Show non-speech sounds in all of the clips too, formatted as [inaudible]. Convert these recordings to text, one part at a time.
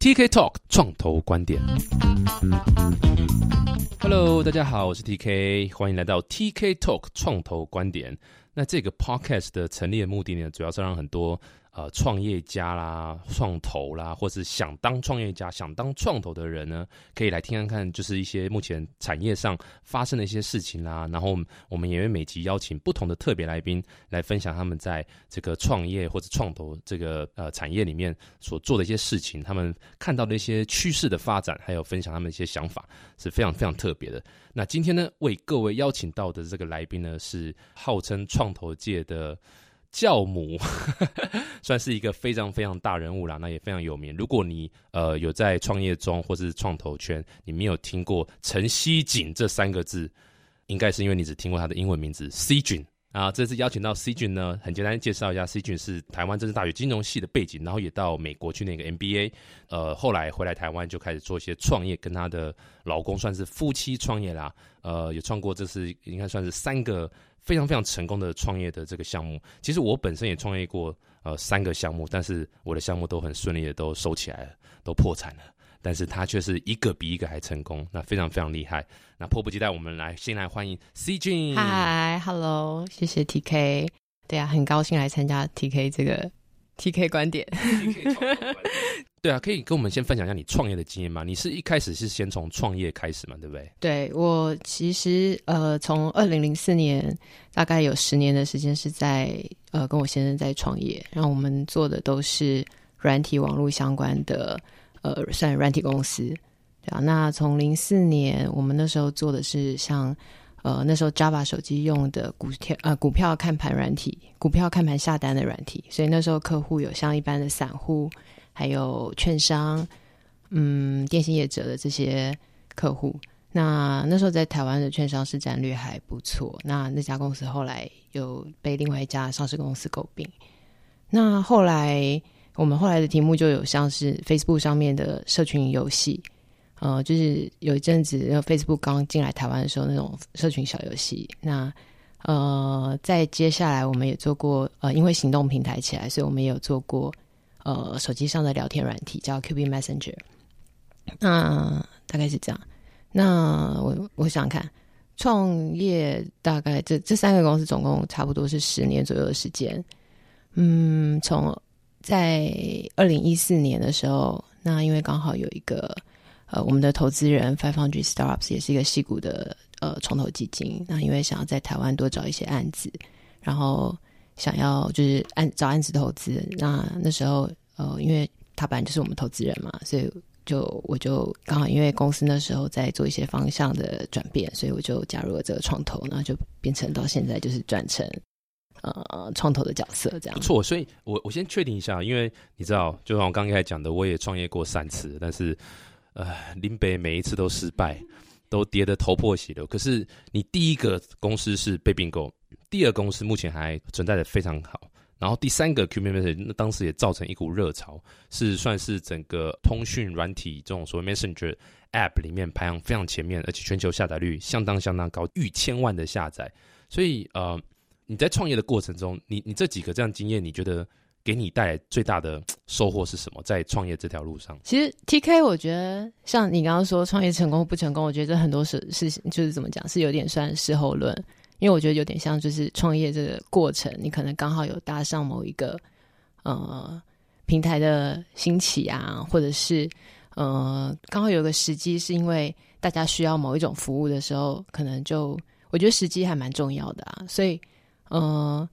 TK Talk 创投观点。Hello，大家好，我是 TK，欢迎来到 TK Talk 创投观点。那这个 Podcast 的成立的目的呢，主要是让很多。呃，创业家啦，创投啦，或是想当创业家、想当创投的人呢，可以来听看看，就是一些目前产业上发生的一些事情啦。然后我们也会每集邀请不同的特别来宾来分享他们在这个创业或者创投这个呃产业里面所做的一些事情，他们看到的一些趋势的发展，还有分享他们一些想法，是非常非常特别的。那今天呢，为各位邀请到的这个来宾呢，是号称创投界的。教母 [laughs] 算是一个非常非常大人物啦，那也非常有名。如果你呃有在创业中或是创投圈，你没有听过陈希锦这三个字，应该是因为你只听过他的英文名字 C 君啊。这次邀请到 C 君呢，很简单介绍一下，C 君是台湾政治大学金融系的背景，然后也到美国去那个 MBA，呃，后来回来台湾就开始做一些创业，跟他的老公算是夫妻创业啦，呃，也创过这是应该算是三个。非常非常成功的创业的这个项目，其实我本身也创业过呃三个项目，但是我的项目都很顺利的都收起来了，都破产了。但是他却是一个比一个还成功，那非常非常厉害。那迫不及待，我们来先来欢迎 C J。嗨，Hello，谢谢 T K。对啊，很高兴来参加 T K 这个 T K 观点。对啊，可以跟我们先分享一下你创业的经验吗？你是一开始是先从创业开始嘛，对不对？对我其实呃，从二零零四年大概有十年的时间是在呃跟我先生在创业，然后我们做的都是软体网络相关的呃算软体公司，对啊。那从零四年我们那时候做的是像呃那时候 Java 手机用的股票呃股票看盘软体，股票看盘下单的软体，所以那时候客户有像一般的散户。还有券商，嗯，电信业者的这些客户，那那时候在台湾的券商市占率还不错。那那家公司后来又被另外一家上市公司诟病。那后来我们后来的题目就有像是 Facebook 上面的社群游戏，呃，就是有一阵子 Facebook 刚进来台湾的时候那种社群小游戏。那呃，在接下来我们也做过，呃，因为行动平台起来，所以我们也有做过。呃，手机上的聊天软体叫 Q B Messenger，那大概是这样。那我我想看创业，大概这这三个公司总共差不多是十年左右的时间。嗯，从在二零一四年的时候，那因为刚好有一个呃，我们的投资人 Five Hundred Startups 也是一个细股的呃创投基金，那因为想要在台湾多找一些案子，然后。想要就是按找案子投资，那那时候呃，因为他本来就是我们投资人嘛，所以就我就刚好因为公司那时候在做一些方向的转变，所以我就加入了这个创投，然后就变成到现在就是转成呃创投的角色这样。不错，所以我我先确定一下，因为你知道，就像我刚刚才讲的，我也创业过三次，但是呃林北每一次都失败，都跌得头破血流。可是你第一个公司是被并购。第二公司目前还存在的非常好，然后第三个 QMS，那当时也造成一股热潮，是算是整个通讯软体这种所谓 Messenger App 里面排行非常前面，而且全球下载率相当相当高，逾千万的下载。所以呃，你在创业的过程中，你你这几个这样经验，你觉得给你带来最大的收获是什么？在创业这条路上，其实 T K 我觉得像你刚刚说创业成功不成功，我觉得很多事事情就是怎么讲，是有点算事后论。因为我觉得有点像，就是创业这个过程，你可能刚好有搭上某一个呃平台的兴起啊，或者是呃刚好有个时机，是因为大家需要某一种服务的时候，可能就我觉得时机还蛮重要的啊。所以呃，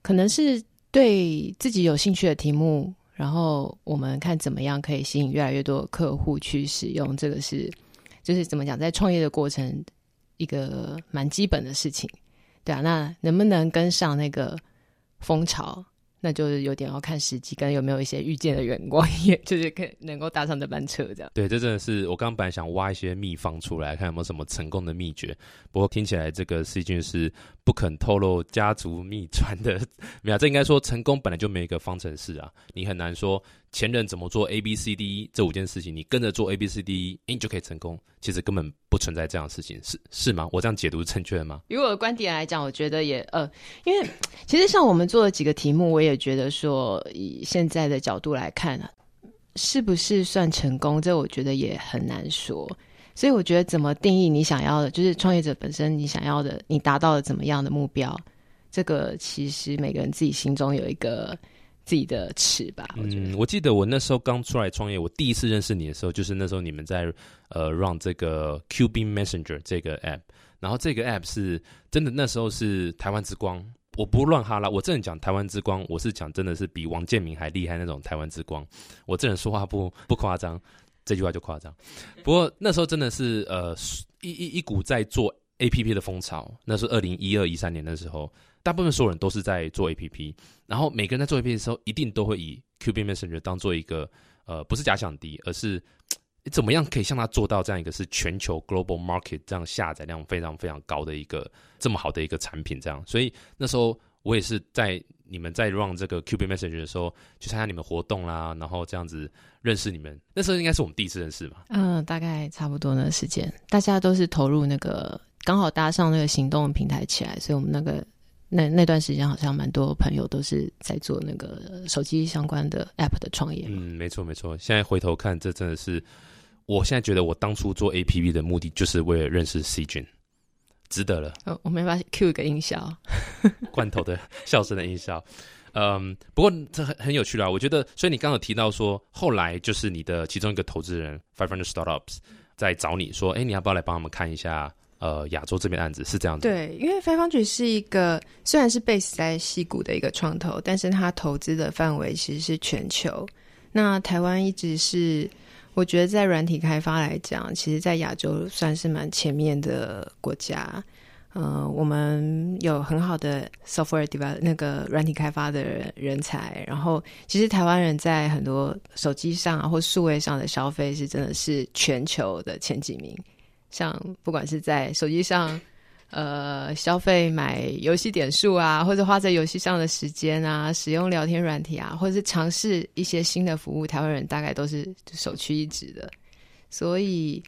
可能是对自己有兴趣的题目，然后我们看怎么样可以吸引越来越多客户去使用，这个是就是怎么讲，在创业的过程一个蛮基本的事情。对啊，那能不能跟上那个风潮？那就是有点要看时机，跟有没有一些遇见的员工，也就是可能够搭上这班车这样。对，这真的是我刚本来想挖一些秘方出来，看有没有什么成功的秘诀。不过听起来这个细菌是不肯透露家族秘传的，[laughs] 没有，这应该说成功本来就没一个方程式啊，你很难说。前任怎么做 A B C D 这五件事情，你跟着做 A B C D，你就可以成功。其实根本不存在这样的事情，是是吗？我这样解读是正确的吗？以我的观点来讲，我觉得也呃，因为其实像我们做了几个题目，我也觉得说，以现在的角度来看啊，是不是算成功？这我觉得也很难说。所以我觉得怎么定义你想要的，就是创业者本身你想要的，你达到了怎么样的目标，这个其实每个人自己心中有一个自己的尺吧。嗯，我记得我那时候刚出来创业，我第一次认识你的时候，就是那时候你们在呃让这个 Q B Messenger 这个 app，然后这个 app 是真的那时候是台湾之光。我不乱哈拉，我这人讲台湾之光，我是讲真的是比王建民还厉害那种台湾之光。我这人说话不不夸张。这句话就夸张，不过那时候真的是呃一一一股在做 A P P 的风潮。那是二零一二一三年的时候，大部分所有人都是在做 A P P，然后每个人在做 A P P 的时候，一定都会以 Q B Messenger 当做一个呃不是假想敌，而是 [tsk] 怎么样可以像他做到这样一个是全球 Global Market 这样下载量非常非常高的一个这么好的一个产品这样。所以那时候我也是在。你们在 run 这个 Q B Messenger 的时候，去参加你们活动啦，然后这样子认识你们。那时候应该是我们第一次认识嘛？嗯，大概差不多那时间，大家都是投入那个刚好搭上那个行动平台起来，所以我们那个那那段时间好像蛮多朋友都是在做那个手机相关的 App 的创业。嗯，没错没错。现在回头看，这真的是，我现在觉得我当初做 A P P 的目的，就是为了认识 C 君。值得了。呃，我没法 Q 一个音效，[laughs] 罐头的笑声的音效。嗯，不过这很很有趣啦。我觉得，所以你刚刚提到说，后来就是你的其中一个投资人 Five Hundred Startups 在找你说，哎，你要不要来帮他们看一下呃亚洲这边案子？是这样子。对，因为非方局是一个虽然是 base 在西谷的一个创投，但是它投资的范围其实是全球。那台湾一直是。我觉得在软体开发来讲，其实，在亚洲算是蛮前面的国家。呃，我们有很好的 software develop 那个软体开发的人才。然后，其实台湾人在很多手机上啊或数位上的消费是真的是全球的前几名。像不管是在手机上。呃，消费买游戏点数啊，或者花在游戏上的时间啊，使用聊天软体啊，或者是尝试一些新的服务，台湾人大概都是首屈一指的。所以，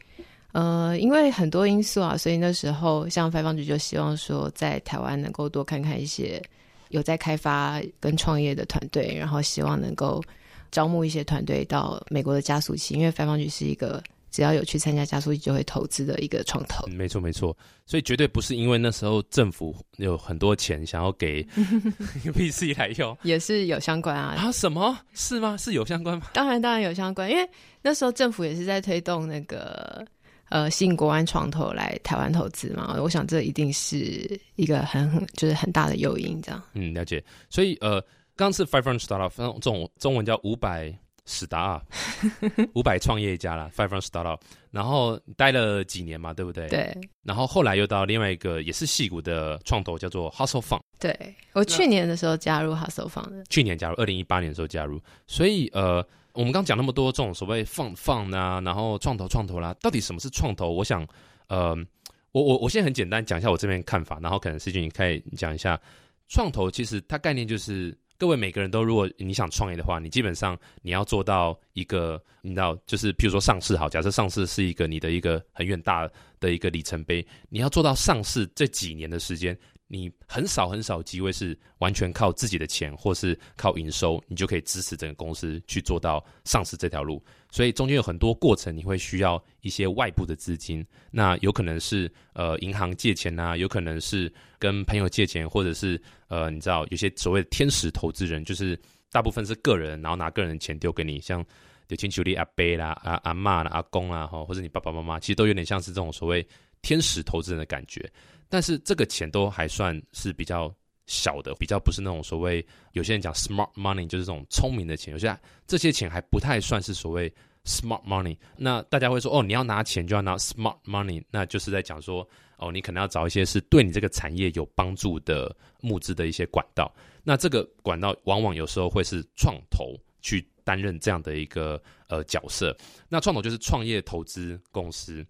呃，因为很多因素啊，所以那时候像发方局就希望说，在台湾能够多看看一些有在开发跟创业的团队，然后希望能够招募一些团队到美国的加速器，因为发方局是一个。只要有去参加加速器，就会投资的一个创投。没错，没错，所以绝对不是因为那时候政府有很多钱想要给 [laughs] VC 来用，也是有相关啊。啊，什么是吗？是有相关吗？当然，当然有相关，因为那时候政府也是在推动那个呃吸引国安创投来台湾投资嘛。我想这一定是一个很很就是很大的诱因，这样。嗯，了解。所以呃，刚是 Five Hundred Startup，这种中文叫五百。史达五百创业家啦，Five from Startup，然后待了几年嘛，对不对？对。然后后来又到另外一个也是戏骨的创投，叫做 Hustle Fund。对我去年的时候加入 Hustle Fund 的。去年加入，二零一八年的时候加入。所以呃，我们刚讲那么多这种所谓放放啊，然后创投创投啦，到底什么是创投？我想呃，我我我现在很简单讲一下我这边看法，然后可能世俊你可以讲一下创投，其实它概念就是。各位每个人都，如果你想创业的话，你基本上你要做到一个，你知道，就是譬如说上市好，假设上市是一个你的一个很远大的一个里程碑，你要做到上市这几年的时间。你很少很少机会是完全靠自己的钱，或是靠营收，你就可以支持整个公司去做到上市这条路。所以中间有很多过程，你会需要一些外部的资金。那有可能是呃银行借钱呐，有可能是跟朋友借钱，或者是呃你知道有些所谓的天使投资人，就是大部分是个人，然后拿个人的钱丢给你，像有亲戚力阿伯啦、阿阿妈啦、阿公啦，哈，或者你爸爸妈妈，其实都有点像是这种所谓天使投资人的感觉。但是这个钱都还算是比较小的，比较不是那种所谓有些人讲 smart money，就是这种聪明的钱。有些这些钱还不太算是所谓 smart money。那大家会说，哦，你要拿钱就要拿 smart money，那就是在讲说，哦，你可能要找一些是对你这个产业有帮助的募资的一些管道。那这个管道往往有时候会是创投去担任这样的一个呃角色。那创投就是创业投资公司。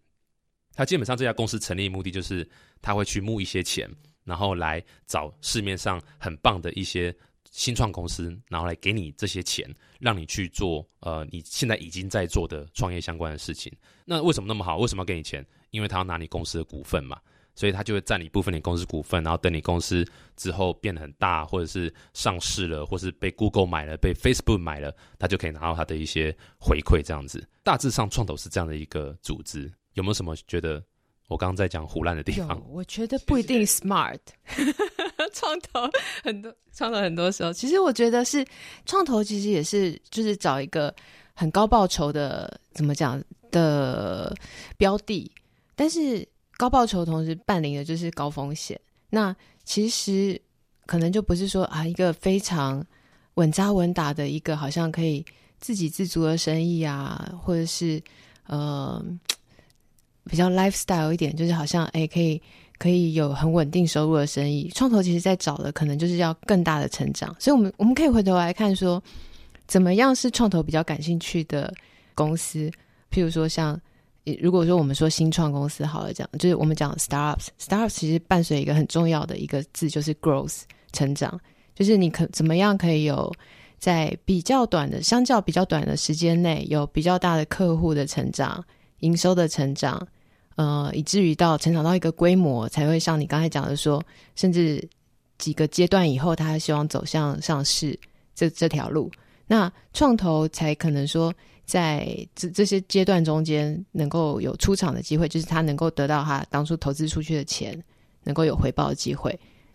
他基本上这家公司成立目的就是他会去募一些钱，然后来找市面上很棒的一些新创公司，然后来给你这些钱，让你去做呃你现在已经在做的创业相关的事情。那为什么那么好？为什么要给你钱？因为他要拿你公司的股份嘛。所以他就会占你部分的公司股份，然后等你公司之后变得很大，或者是上市了，或是被 Google 买了，被 Facebook 买了，他就可以拿到他的一些回馈，这样子。大致上，创投是这样的一个组织。有没有什么觉得我刚刚在讲胡乱的地方？我觉得不一定 smart。[laughs] 创投很多，创投很多时候，其实我觉得是创投，其实也是就是找一个很高报酬的，怎么讲的标的，但是。高报酬同时伴领的就是高风险，那其实可能就不是说啊一个非常稳扎稳打的一个好像可以自给自足的生意啊，或者是呃比较 lifestyle 一点，就是好像哎可以可以有很稳定收入的生意。创投其实在找的可能就是要更大的成长，所以我们我们可以回头来看说，怎么样是创投比较感兴趣的公司，譬如说像。如果说我们说新创公司好了，讲就是我们讲 startups，startups 其实伴随一个很重要的一个字就是 growth 成长，就是你可怎么样可以有在比较短的、相较比较短的时间内有比较大的客户的成长、营收的成长，呃，以至于到成长到一个规模，才会像你刚才讲的说，甚至几个阶段以后，他希望走向上市这这条路，那创投才可能说。在这这些阶段中间，能够有出场的机会，就是他能够得到他当初投资出去的钱，能够有回报的机会。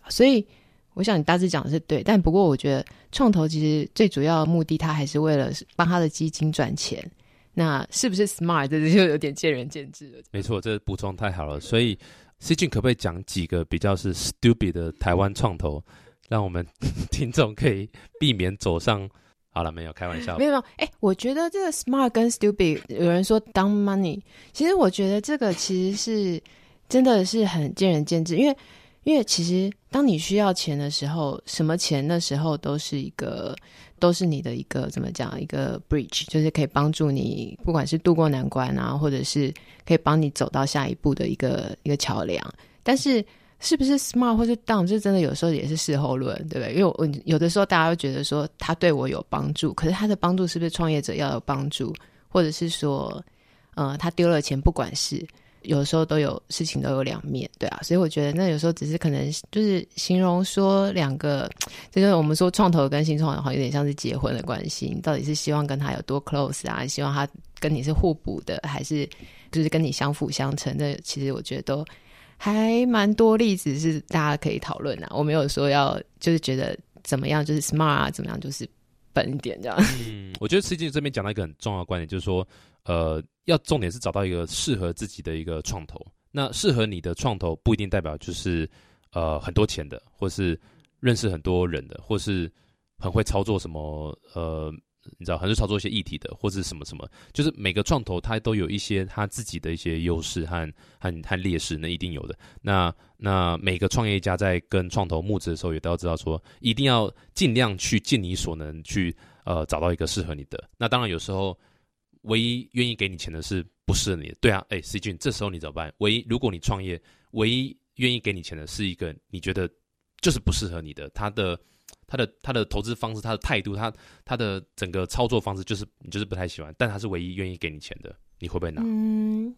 所以，我想你大致讲的是对，但不过我觉得创投其实最主要的目的，他还是为了帮他的基金赚钱。那是不是 smart，这就有点见仁见智了。没错，这补充太好了。所以，C 君可不可以讲几个比较是 stupid 的台湾创投，让我们听众可以避免走上？好了，没有开玩笑，没有没有。哎，我觉得这个 smart 跟 stupid，有人说 dumb money，其实我觉得这个其实是真的是很见仁见智，因为因为其实当你需要钱的时候，什么钱的时候都是一个都是你的一个怎么讲一个 bridge，就是可以帮助你不管是渡过难关啊，或者是可以帮你走到下一步的一个一个桥梁，但是。是不是 smart 或是 dumb？这真的有时候也是事后论，对不对？因为我有的时候大家会觉得说他对我有帮助，可是他的帮助是不是创业者要有帮助，或者是说，呃，他丢了钱，不管是有时候都有事情都有两面对啊。所以我觉得那有时候只是可能就是形容说两个，[tsk] 就是我们说创投跟新创好像有点像是结婚的关系，你到底是希望跟他有多 close 啊？希望他跟你是互补的，还是就是跟你相辅相成？那其实我觉得都。还蛮多例子是大家可以讨论啊，我没有说要就是觉得怎么样就是 smart 啊，怎么样就是笨一点这样。嗯，我觉得实际这边讲到一个很重要的观点，就是说，呃，要重点是找到一个适合自己的一个创投。那适合你的创投不一定代表就是呃很多钱的，或是认识很多人的，或是很会操作什么呃。你知道，很会操作一些议题的，或者什么什么，就是每个创投它都有一些它自己的一些优势和和和劣势，那一定有的。那那每个创业家在跟创投募资的时候，也都要知道说，一定要尽量去尽你所能去呃找到一个适合你的。那当然有时候，唯一愿意给你钱的是不适合你的。对啊，哎，C 君，这时候你怎么办？唯一如果你创业，唯一愿意给你钱的是一个你觉得就是不适合你的，他的。他的他的投资方式，他的态度，他他的整个操作方式，就是你就是不太喜欢，但他是唯一愿意给你钱的，你会不会拿？嗯，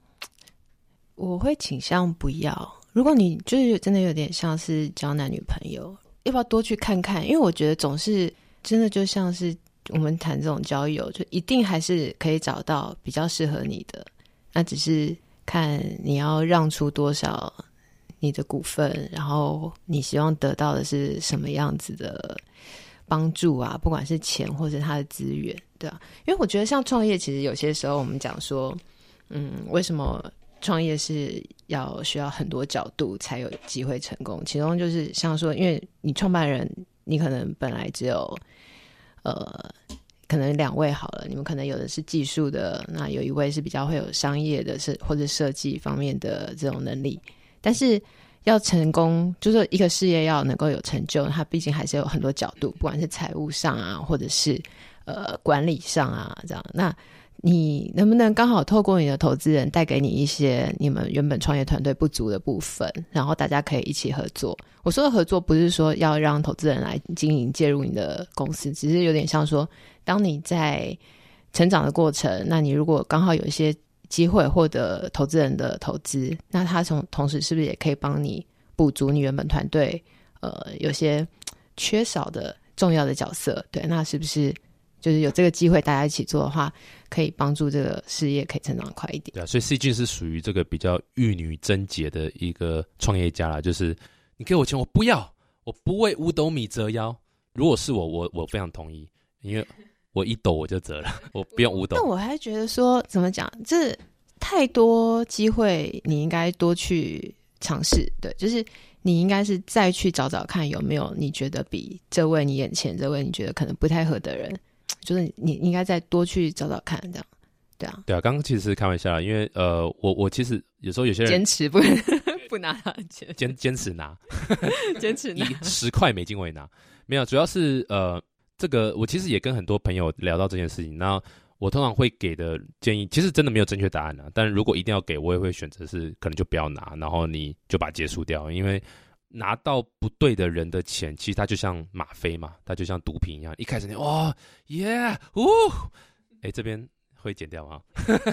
我会倾向不要。如果你就是真的有点像是交男女朋友，要不要多去看看？因为我觉得总是真的就像是我们谈这种交友，就一定还是可以找到比较适合你的，那只是看你要让出多少。你的股份，然后你希望得到的是什么样子的帮助啊？不管是钱或者他的资源，对啊。因为我觉得像创业，其实有些时候我们讲说，嗯，为什么创业是要需要很多角度才有机会成功？其中就是像说，因为你创办人，你可能本来只有呃，可能两位好了，你们可能有的是技术的，那有一位是比较会有商业的设或者设计方面的这种能力。但是要成功，就是一个事业要能够有成就，它毕竟还是有很多角度，不管是财务上啊，或者是呃管理上啊，这样。那你能不能刚好透过你的投资人带给你一些你们原本创业团队不足的部分，然后大家可以一起合作？我说的合作不是说要让投资人来经营介入你的公司，只是有点像说，当你在成长的过程，那你如果刚好有一些。机会获得投资人的投资，那他从同时是不是也可以帮你补足你原本团队呃有些缺少的重要的角色？对，那是不是就是有这个机会大家一起做的话，可以帮助这个事业可以成长快一点？对啊，所以 C 君是属于这个比较玉女贞洁的一个创业家啦，就是你给我钱，我不要，我不为五斗米折腰。如果是我，我我非常同意，因为我一抖我就折了，我不用五斗。那我还觉得说，怎么讲，这太多机会，你应该多去尝试。对，就是你应该是再去找找看有没有你觉得比这位你眼前这位你觉得可能不太合的人，就是你应该再多去找找看，这样。对啊，对啊，刚刚其实是开玩笑，因为呃，我我其实有时候有些人坚持不 [laughs] 不拿钱，坚坚持拿，坚持 [laughs] 拿十块美金我也拿。没有，主要是呃，这个我其实也跟很多朋友聊到这件事情。那我通常会给的建议，其实真的没有正确答案啊。但是如果一定要给，我也会选择是可能就不要拿，然后你就把它结束掉。因为拿到不对的人的钱，其实它就像吗啡嘛，它就像毒品一样。一开始你哇耶呜，哎这边会剪掉吗？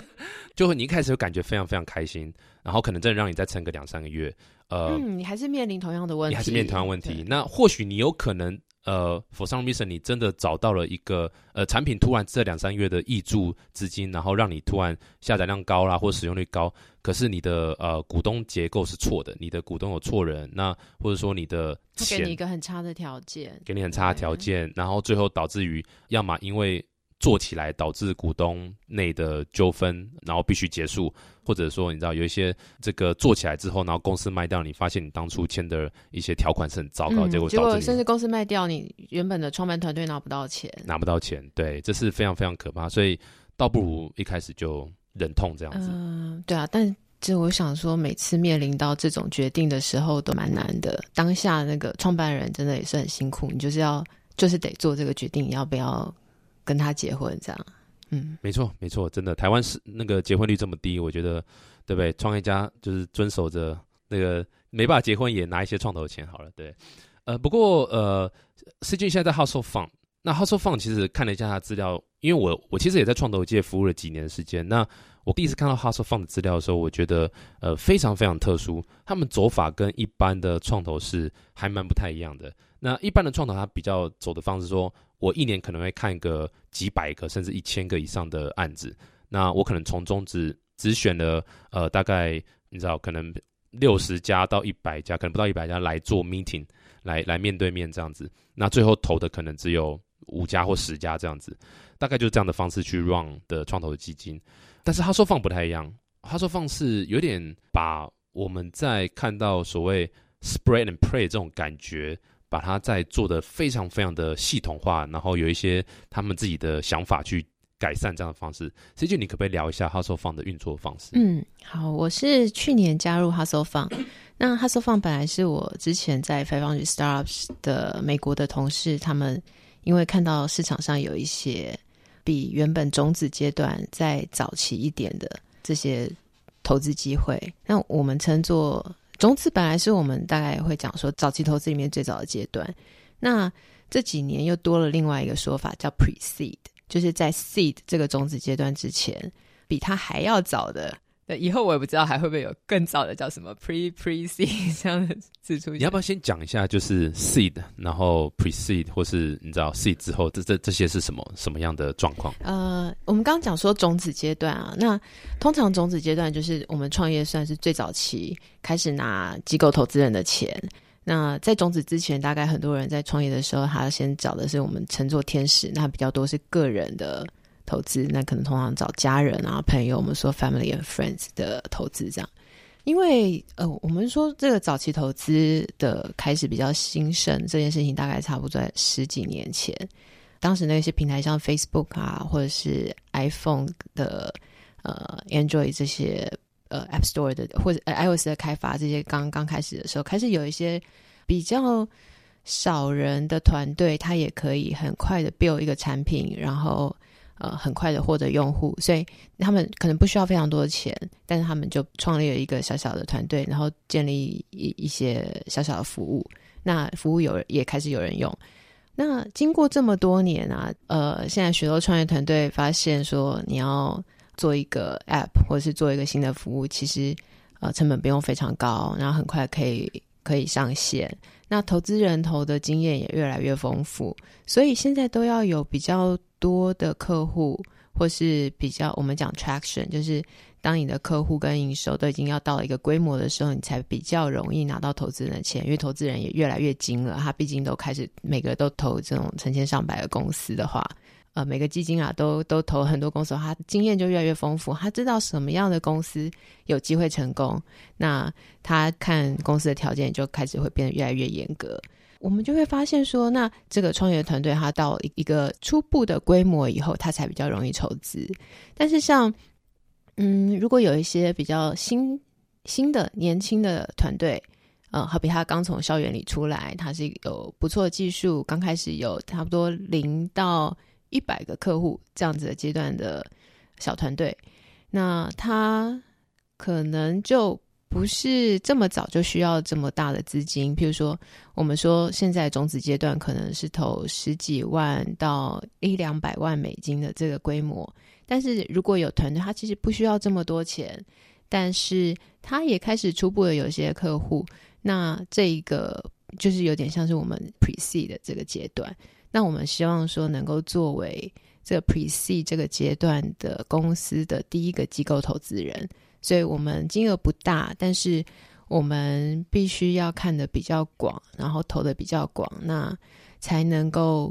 [laughs] 就会你一开始会感觉非常非常开心，然后可能真的让你再撑个两三个月。呃，嗯，你还是面临同样的问题，你还是面临同样问题。那或许你有可能。呃，for some reason，你真的找到了一个呃产品，突然这两三月的溢注资金，然后让你突然下载量高啦，或使用率高。可是你的呃股东结构是错的，你的股东有错人，那或者说你的给你一个很差的条件，给你很差的条件，然后最后导致于要么因为。做起来导致股东内的纠纷，然后必须结束，或者说你知道有一些这个做起来之后，然后公司卖掉，你发现你当初签的一些条款是很糟糕，结果结果甚至公司卖掉，你原本的创办团队拿不到钱，拿不到钱，对，这是非常非常可怕，所以倒不如一开始就忍痛这样子。嗯，对啊，但就我想说，每次面临到这种决定的时候都蛮难的，当下那个创办人真的也是很辛苦，你就是要就是得做这个决定，要不要？跟他结婚这样，嗯，没错没错，真的，台湾是那个结婚率这么低，我觉得对不对？创业家就是遵守着那个没办法结婚也拿一些创投钱好了，对。呃，不过呃，C 君现在在 Hustle Fund，那 Hustle Fund 其实看了一下他资料，因为我我其实也在创投界服务了几年时间，那我第一次看到 Hustle Fund 的资料的时候，我觉得呃非常非常特殊，他们走法跟一般的创投是还蛮不太一样的。那一般的创投他比较走的方式说。我一年可能会看个几百个甚至一千个以上的案子，那我可能从中只只选了呃大概你知道可能六十家到一百家，可能不到一百家来做 meeting，来来面对面这样子，那最后投的可能只有五家或十家这样子，大概就是这样的方式去 run 的创投的基金，但是他说放不太一样，他说放是有点把我们在看到所谓 spread and pray 这种感觉。把它在做的非常非常的系统化，然后有一些他们自己的想法去改善这样的方式。C 君，你可不可以聊一下 Hustle Fund 的运作方式？嗯，好，我是去年加入 Hustle Fund。那 Hustle Fund 本来是我之前在 f i v e n d r e Startups 的美国的同事，他们因为看到市场上有一些比原本种子阶段再早期一点的这些投资机会，那我们称作。种子本来是我们大概会讲说早期投资里面最早的阶段，那这几年又多了另外一个说法叫 pre seed，就是在 seed 这个种子阶段之前，比它还要早的。那以后我也不知道还会不会有更早的叫什么 pre pre seed [laughs] 这样的字出现。你要不要先讲一下，就是 seed，然后 pre seed，或是你知道 seed 之后这这这些是什么什么样的状况？呃，我们刚刚讲说种子阶段啊，那通常种子阶段就是我们创业算是最早期开始拿机构投资人的钱。那在种子之前，大概很多人在创业的时候，他先找的是我们称作天使，那比较多是个人的。投资那可能通常找家人啊朋友，我们说 family and friends 的投资这样，因为呃我们说这个早期投资的开始比较兴盛这件事情，大概差不多在十几年前，当时那些平台像 Facebook 啊或者是 iPhone 的呃 Android 这些呃 App Store 的或者 iOS 的开发这些刚刚开始的时候，开始有一些比较少人的团队，他也可以很快的 build 一个产品，然后。呃，很快的获得用户，所以他们可能不需要非常多的钱，但是他们就创立了一个小小的团队，然后建立一一些小小的服务。那服务有也开始有人用。那经过这么多年啊，呃，现在许多创业团队发现说，你要做一个 App 或者是做一个新的服务，其实呃成本不用非常高，然后很快可以可以上线。那投资人投的经验也越来越丰富，所以现在都要有比较多的客户，或是比较我们讲 traction，就是当你的客户跟营收都已经要到了一个规模的时候，你才比较容易拿到投资人的钱，因为投资人也越来越精了，他毕竟都开始每个都投这种成千上百的公司的话。呃，每个基金啊，都都投很多公司，他经验就越来越丰富，他知道什么样的公司有机会成功，那他看公司的条件就开始会变得越来越严格。我们就会发现说，那这个创业团队他到一个初步的规模以后，他才比较容易筹资。但是像，嗯，如果有一些比较新新的年轻的团队，呃，好比他刚从校园里出来，他是有不错的技术，刚开始有差不多零到。一百个客户这样子的阶段的小团队，那他可能就不是这么早就需要这么大的资金。譬如说，我们说现在种子阶段可能是投十几万到一两百万美金的这个规模，但是如果有团队，他其实不需要这么多钱，但是他也开始初步的有些客户，那这一个就是有点像是我们 Presee 的这个阶段。那我们希望说能够作为这个 pre C 这个阶段的公司的第一个机构投资人，所以我们金额不大，但是我们必须要看的比较广，然后投的比较广，那才能够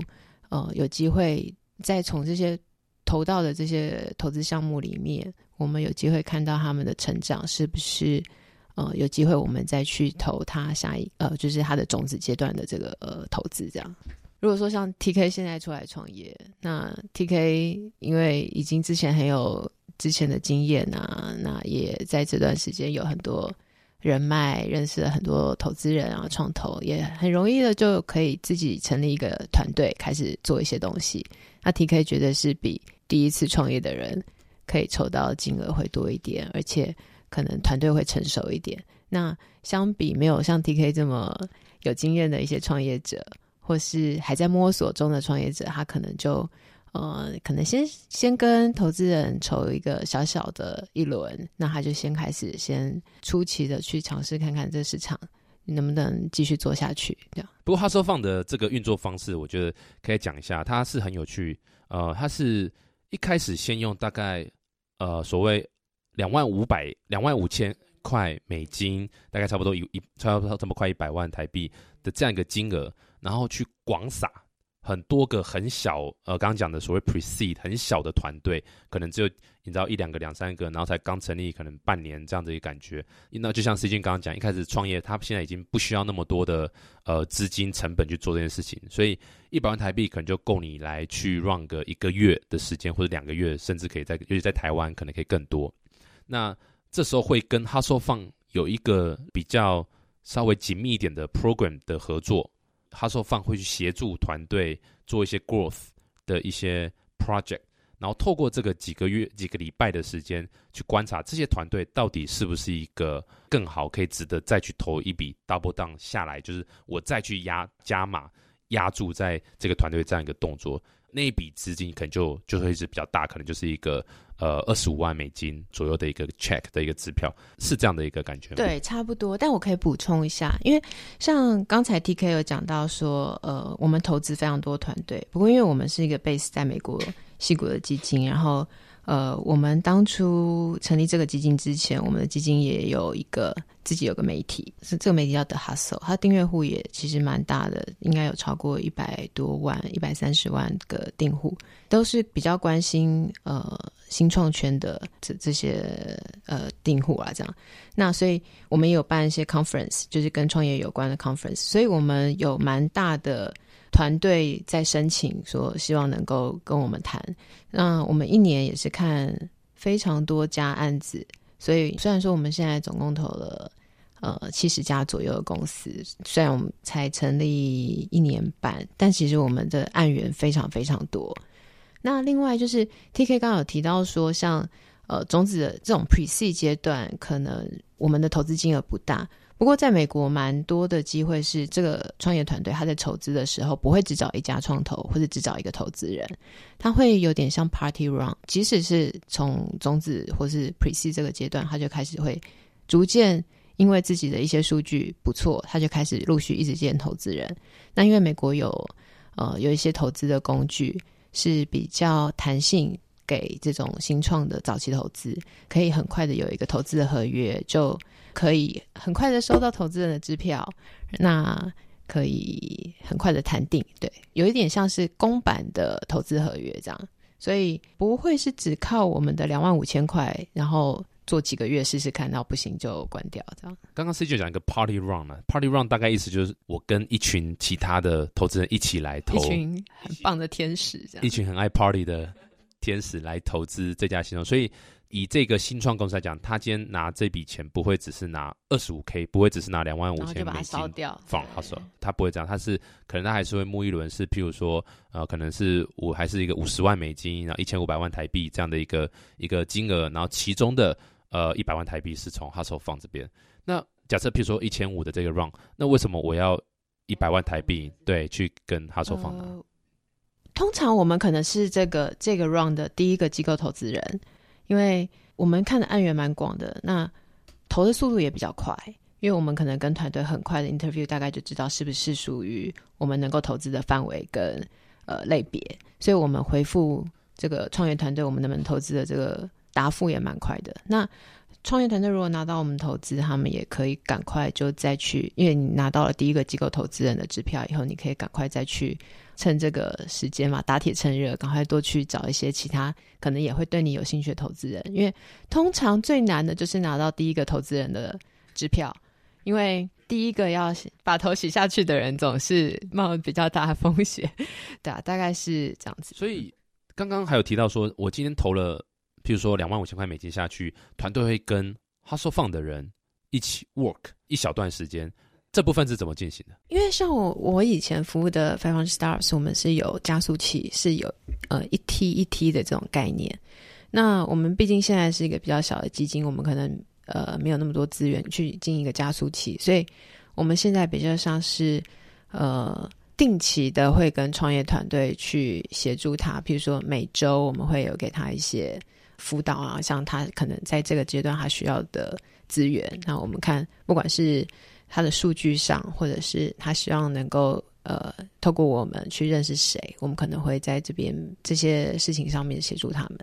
呃有机会再从这些投到的这些投资项目里面，我们有机会看到他们的成长是不是呃有机会我们再去投他下一呃就是他的种子阶段的这个呃投资这样。如果说像 T K 现在出来创业，那 T K 因为已经之前很有之前的经验啊，那也在这段时间有很多人脉，认识了很多投资人啊，创投也很容易的就可以自己成立一个团队，开始做一些东西。那 T K 觉得是比第一次创业的人可以筹到金额会多一点，而且可能团队会成熟一点。那相比没有像 T K 这么有经验的一些创业者。或是还在摸索中的创业者，他可能就呃，可能先先跟投资人筹一个小小的一轮，那他就先开始先初期的去尝试看看这市场能不能继续做下去。这样。不过他说放的这个运作方式，我觉得可以讲一下，它是很有趣。呃，他是一开始先用大概呃所谓两万五百两万五千块美金，大概差不多一一差不多这么快一百万台币的这样一个金额。然后去广撒很多个很小，呃，刚刚讲的所谓 precede 很小的团队，可能只有你知道一两个、两三个，然后才刚成立，可能半年这样的一个感觉。那就像 C 君刚刚讲，一开始创业，他现在已经不需要那么多的呃资金成本去做这件事情，所以一百万台币可能就够你来去 run 个一个月的时间，或者两个月，甚至可以在，尤其在台湾可能可以更多。那这时候会跟 Hustle 放有一个比较稍微紧密一点的 program 的合作。他说放会去协助团队做一些 growth 的一些 project，然后透过这个几个月、几个礼拜的时间去观察这些团队到底是不是一个更好可以值得再去投一笔 double down 下来，就是我再去压加码压住在这个团队这样一个动作，那一笔资金可能就就会是比较大，可能就是一个。呃，二十五万美金左右的一个 check 的一个支票，是这样的一个感觉吗？对，差不多。但我可以补充一下，因为像刚才 T K 有讲到说，呃，我们投资非常多团队，不过因为我们是一个 base 在美国西谷的基金，然后。呃，我们当初成立这个基金之前，我们的基金也有一个自己有个媒体，是这个媒体叫 The Hustle，它订阅户也其实蛮大的，应该有超过一百多万、一百三十万个订户，都是比较关心呃新创圈的这这些呃订户啊，这样。那所以我们也有办一些 conference，就是跟创业有关的 conference，所以我们有蛮大的。团队在申请说，希望能够跟我们谈。那我们一年也是看非常多家案子，所以虽然说我们现在总共投了呃七十家左右的公司，虽然我们才成立一年半，但其实我们的案源非常非常多。那另外就是 T K 刚刚有提到说，像呃种子的这种 Pre C 阶段，可能我们的投资金额不大。不过在美国，蛮多的机会是这个创业团队他在筹资的时候不会只找一家创投或者只找一个投资人，他会有点像 party run，即使是从种子或是 pre C 这个阶段，他就开始会逐渐因为自己的一些数据不错，他就开始陆续一直见投资人。那因为美国有呃有一些投资的工具是比较弹性，给这种新创的早期投资，可以很快的有一个投资的合约就。可以很快的收到投资人的支票，那可以很快的谈定，对，有一点像是公版的投资合约这样，所以不会是只靠我们的两万五千块，然后做几个月试试看，到不行就关掉这样。刚刚 C 就讲一个 Party Run 嘛，Party Run 大概意思就是我跟一群其他的投资人一起来投，一群很棒的天使这样，一群很爱 Party 的天使来投资这家新创，所以。以这个新创公司来讲，他今天拿这笔钱不会只是拿二十五 K，不会只是拿两万五千美金放他手，他不会这样，他是可能他还是会募一轮，是譬如说，呃，可能是五还是一个五十万美金，然后一千五百万台币这样的一个一个金额，然后其中的呃一百万台币是从他手放这边。那假设譬如说一千五的这个 run，那为什么我要一百万台币对去跟他手放呢？通常我们可能是这个这个 round 的第一个机构投资人。因为我们看的案源蛮广的，那投的速度也比较快，因为我们可能跟团队很快的 interview，大概就知道是不是属于我们能够投资的范围跟呃类别，所以我们回复这个创业团队我们能不能投资的这个答复也蛮快的。那创业团队如果拿到我们投资，他们也可以赶快就再去，因为你拿到了第一个机构投资人的支票以后，你可以赶快再去。趁这个时间嘛，打铁趁热，赶快多去找一些其他可能也会对你有兴趣的投资人。因为通常最难的就是拿到第一个投资人的支票，因为第一个要把头洗下去的人总是冒比较大的风险，对啊，大概是这样子。所以刚刚还有提到说，我今天投了，譬如说两万五千块美金下去，团队会跟 Hustle Fund 的人一起 work 一小段时间。这部分是怎么进行的？因为像我我以前服务的 Five Hundred Stars，我们是有加速器，是有呃一梯一梯的这种概念。那我们毕竟现在是一个比较小的基金，我们可能呃没有那么多资源去进一个加速器，所以我们现在比较像是呃定期的会跟创业团队去协助他，比如说每周我们会有给他一些辅导啊，像他可能在这个阶段他需要的资源，那我们看不管是。他的数据上，或者是他希望能够呃，透过我们去认识谁，我们可能会在这边这些事情上面协助他们。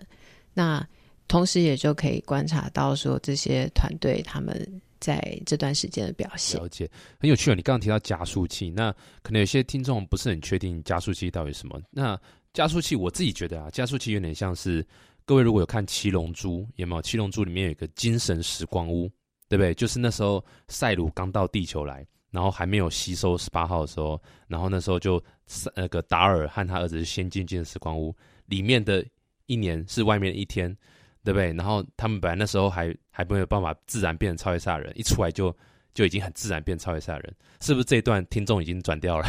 那同时也就可以观察到说，这些团队他们在这段时间的表现。了解，很有趣啊！你刚刚提到加速器，那可能有些听众不是很确定加速器到底什么。那加速器，我自己觉得啊，加速器有点像是各位如果有看《七龙珠》，有没有《七龙珠》里面有一个精神时光屋？对不对？就是那时候赛鲁刚到地球来，然后还没有吸收十八号的时候，然后那时候就那个达尔和他儿子先进进时光屋里面的一年是外面一天，对不对？然后他们本来那时候还还没有办法自然变成超越赛人，一出来就就已经很自然变超越赛人，是不是？这一段听众已经转掉了，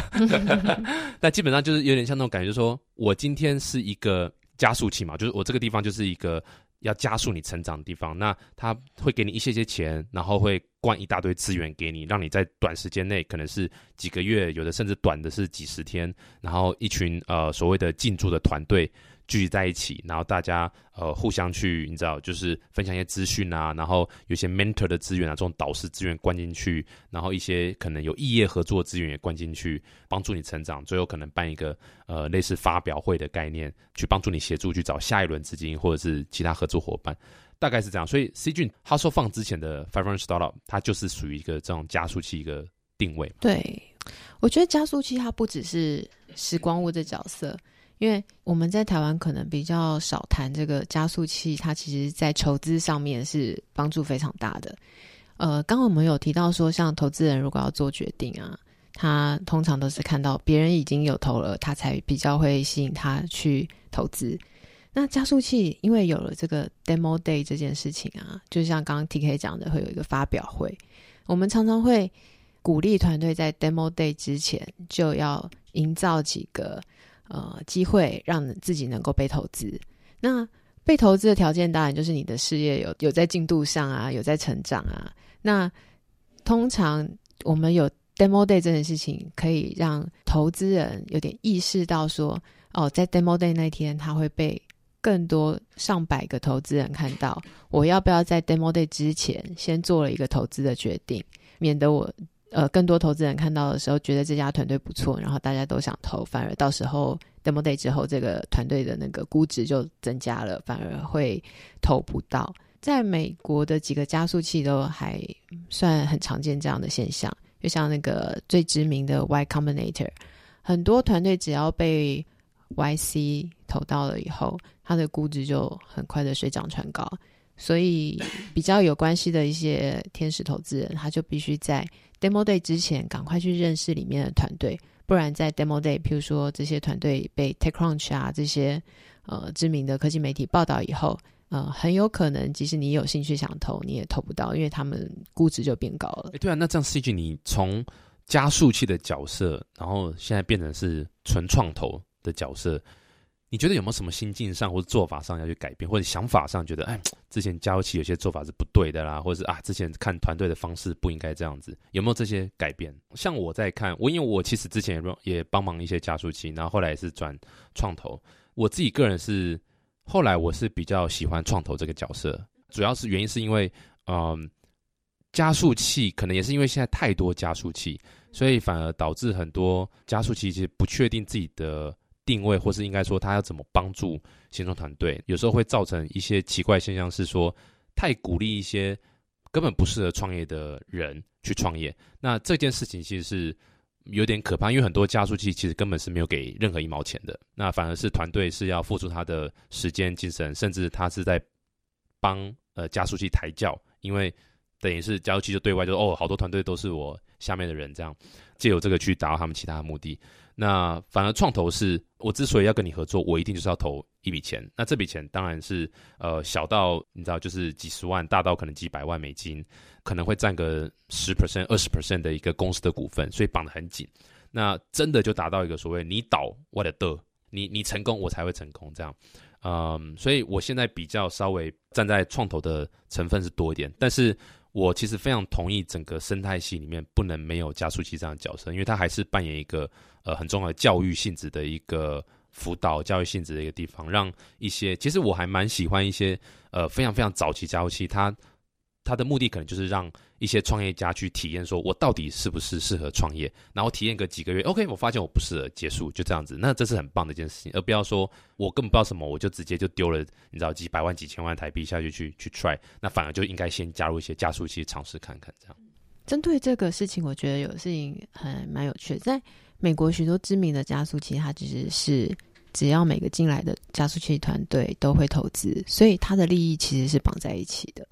[laughs] 但基本上就是有点像那种感觉，就说我今天是一个加速器嘛，就是我这个地方就是一个。要加速你成长的地方，那他会给你一些些钱，然后会灌一大堆资源给你，让你在短时间内，可能是几个月，有的甚至短的是几十天，然后一群呃所谓的进驻的团队。聚集在一起，然后大家呃互相去，你知道，就是分享一些资讯啊，然后有些 mentor 的资源啊，这种导师资源灌进去，然后一些可能有异业合作资源也灌进去，帮助你成长。最后可能办一个呃类似发表会的概念，去帮助你协助去找下一轮资金或者是其他合作伙伴，大概是这样。所以 C 君他说放之前的 Five Hundred Startup，它就是属于一个这种加速器一个定位。对，我觉得加速器它不只是时光屋的角色。因为我们在台湾可能比较少谈这个加速器，它其实在筹资上面是帮助非常大的。呃，刚刚我们有提到说，像投资人如果要做决定啊，他通常都是看到别人已经有投了，他才比较会吸引他去投资。那加速器因为有了这个 demo day 这件事情啊，就像刚刚 T K 讲的，会有一个发表会，我们常常会鼓励团队在 demo day 之前就要营造几个。呃，机会让自己能够被投资。那被投资的条件当然就是你的事业有有在进度上啊，有在成长啊。那通常我们有 demo day 这件事情，可以让投资人有点意识到说，哦，在 demo day 那天，他会被更多上百个投资人看到。我要不要在 demo day 之前先做了一个投资的决定，免得我呃更多投资人看到的时候，觉得这家团队不错，然后大家都想投，反而到时候 demo day 之后，这个团队的那个估值就增加了，反而会投不到。在美国的几个加速器都还算很常见这样的现象，就像那个最知名的 Y Combinator，很多团队只要被 YC 投到了以后，它的估值就很快的水涨船高。所以比较有关系的一些天使投资人，他就必须在 Demo Day 之前赶快去认识里面的团队，不然在 Demo Day，譬如说这些团队被 TechCrunch 啊这些呃知名的科技媒体报道以后。呃，很有可能，即使你有兴趣想投，你也投不到，因为他们估值就变高了。哎，对啊，那这样 CG，你从加速器的角色，然后现在变成是纯创投的角色，你觉得有没有什么心境上或者做法上要去改变，或者想法上觉得，哎，之前加速器有些做法是不对的啦，或者是啊，之前看团队的方式不应该这样子，有没有这些改变？像我在看，我因为我其实之前也也帮忙一些加速器，然后后来也是转创投，我自己个人是。后来我是比较喜欢创投这个角色，主要是原因是因为，嗯，加速器可能也是因为现在太多加速器，所以反而导致很多加速器其实不确定自己的定位，或是应该说他要怎么帮助新创团队，有时候会造成一些奇怪现象，是说太鼓励一些根本不适合创业的人去创业。那这件事情其实是。有点可怕，因为很多加速器其实根本是没有给任何一毛钱的，那反而是团队是要付出他的时间、精神，甚至他是在帮呃加速器抬轿，因为等于是加速器就对外就哦，好多团队都是我下面的人，这样借由这个去达到他们其他的目的。那反而创投是我之所以要跟你合作，我一定就是要投一笔钱。那这笔钱当然是呃小到你知道就是几十万，大到可能几百万美金。可能会占个十 percent、二十 percent 的一个公司的股份，所以绑得很紧。那真的就达到一个所谓你倒我的的，你你成功我才会成功这样。嗯，所以我现在比较稍微站在创投的成分是多一点，但是我其实非常同意整个生态系里面不能没有加速器这样的角色，因为它还是扮演一个呃很重要的教育性质的一个辅导教育性质的一个地方，让一些其实我还蛮喜欢一些呃非常非常早期加速器它。它的目的可能就是让一些创业家去体验，说我到底是不是适合创业，然后体验个几个月，OK，我发现我不适合，结束就这样子。那这是很棒的一件事情，而不要说我根本不知道什么，我就直接就丢了，你知道几百万、几千万台币下去去去 try，那反而就应该先加入一些加速器尝试看看。这样，针对这个事情，我觉得有事情很蛮有趣的。在美国，许多知名的加速器，它其实是只要每个进来的加速器团队都会投资，所以它的利益其实是绑在一起的。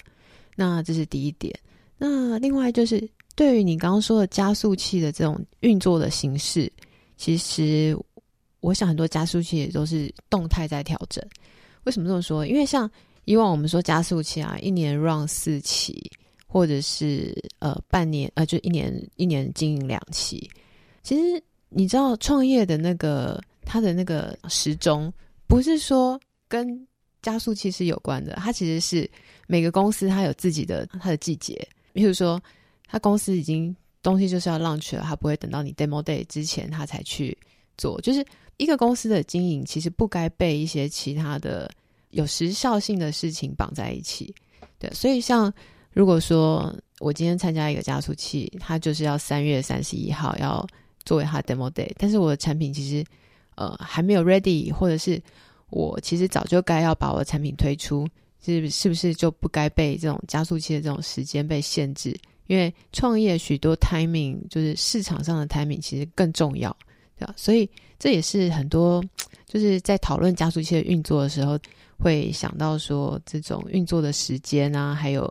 那这是第一点。那另外就是，对于你刚刚说的加速器的这种运作的形式，其实我想很多加速器也都是动态在调整。为什么这么说？因为像以往我们说加速器啊，一年 run 四期，或者是呃半年呃就一年一年经营两期。其实你知道创业的那个它的那个时钟，不是说跟加速器是有关的，它其实是。每个公司它有自己的它的季节，比如说，他公司已经东西就是要 launch 了，他不会等到你 demo day 之前他才去做。就是一个公司的经营，其实不该被一些其他的有时效性的事情绑在一起。对，所以像如果说我今天参加一个加速器，它就是要三月三十一号要作为它 demo day，但是我的产品其实呃还没有 ready，或者是我其实早就该要把我的产品推出。是是不是就不该被这种加速器的这种时间被限制？因为创业许多 timing 就是市场上的 timing 其实更重要，对吧？所以这也是很多就是在讨论加速器的运作的时候，会想到说这种运作的时间啊，还有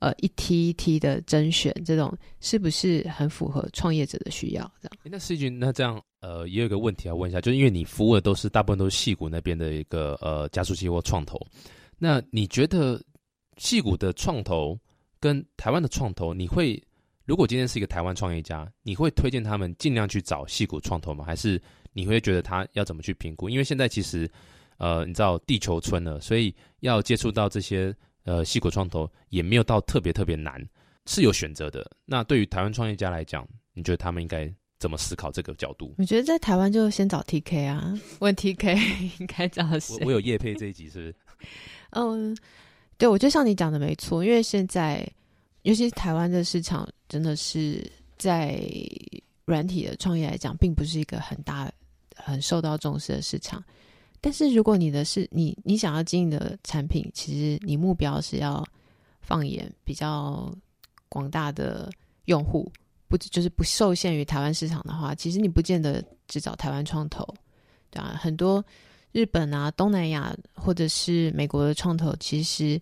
呃一梯一梯的甄选，这种是不是很符合创业者的需要？这样？那世军，那这样呃也有个问题要问一下，就是因为你服务的都是大部分都是戏谷那边的一个呃加速器或创投。那你觉得戏股的创投跟台湾的创投，你会如果今天是一个台湾创业家，你会推荐他们尽量去找戏股创投吗？还是你会觉得他要怎么去评估？因为现在其实呃，你知道地球村了，所以要接触到这些呃戏股创投也没有到特别特别难。是有选择的。那对于台湾创业家来讲，你觉得他们应该怎么思考这个角度？我觉得在台湾就先找 TK 啊，问 TK 应该找谁？我有叶配这一集是不是？[laughs] 嗯，对，我觉得像你讲的没错，因为现在尤其是台湾的市场，真的是在软体的创业来讲，并不是一个很大、很受到重视的市场。但是如果你的是你你想要经营的产品，其实你目标是要放眼比较广大的用户，不就是不受限于台湾市场的话，其实你不见得只找台湾创投，对啊，很多日本啊、东南亚或者是美国的创投，其实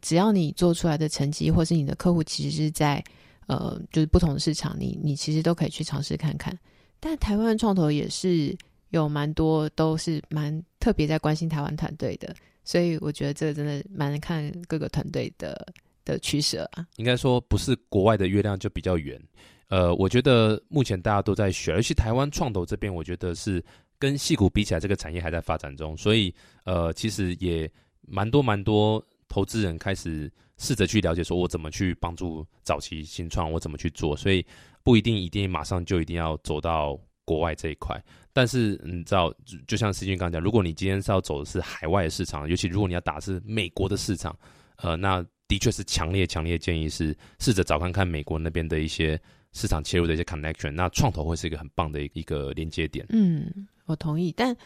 只要你做出来的成绩，或是你的客户其实是在呃就是不同的市场，你你其实都可以去尝试看看。但台湾创投也是。有蛮多都是蛮特别在关心台湾团队的，所以我觉得这个真的蛮看各个团队的的取舍啊。应该说不是国外的月亮就比较圆，呃，我觉得目前大家都在学，而且台湾创投这边，我觉得是跟戏股比起来，这个产业还在发展中，所以呃，其实也蛮多蛮多投资人开始试着去了解，说我怎么去帮助早期新创，我怎么去做，所以不一定一定马上就一定要走到。国外这一块，但是你知道，就像思君刚讲，如果你今天是要走的是海外的市场，尤其如果你要打是美国的市场，呃，那的确是强烈强烈建议是试着找看看美国那边的一些市场切入的一些 connection，那创投会是一个很棒的一个连接点。嗯，我同意，但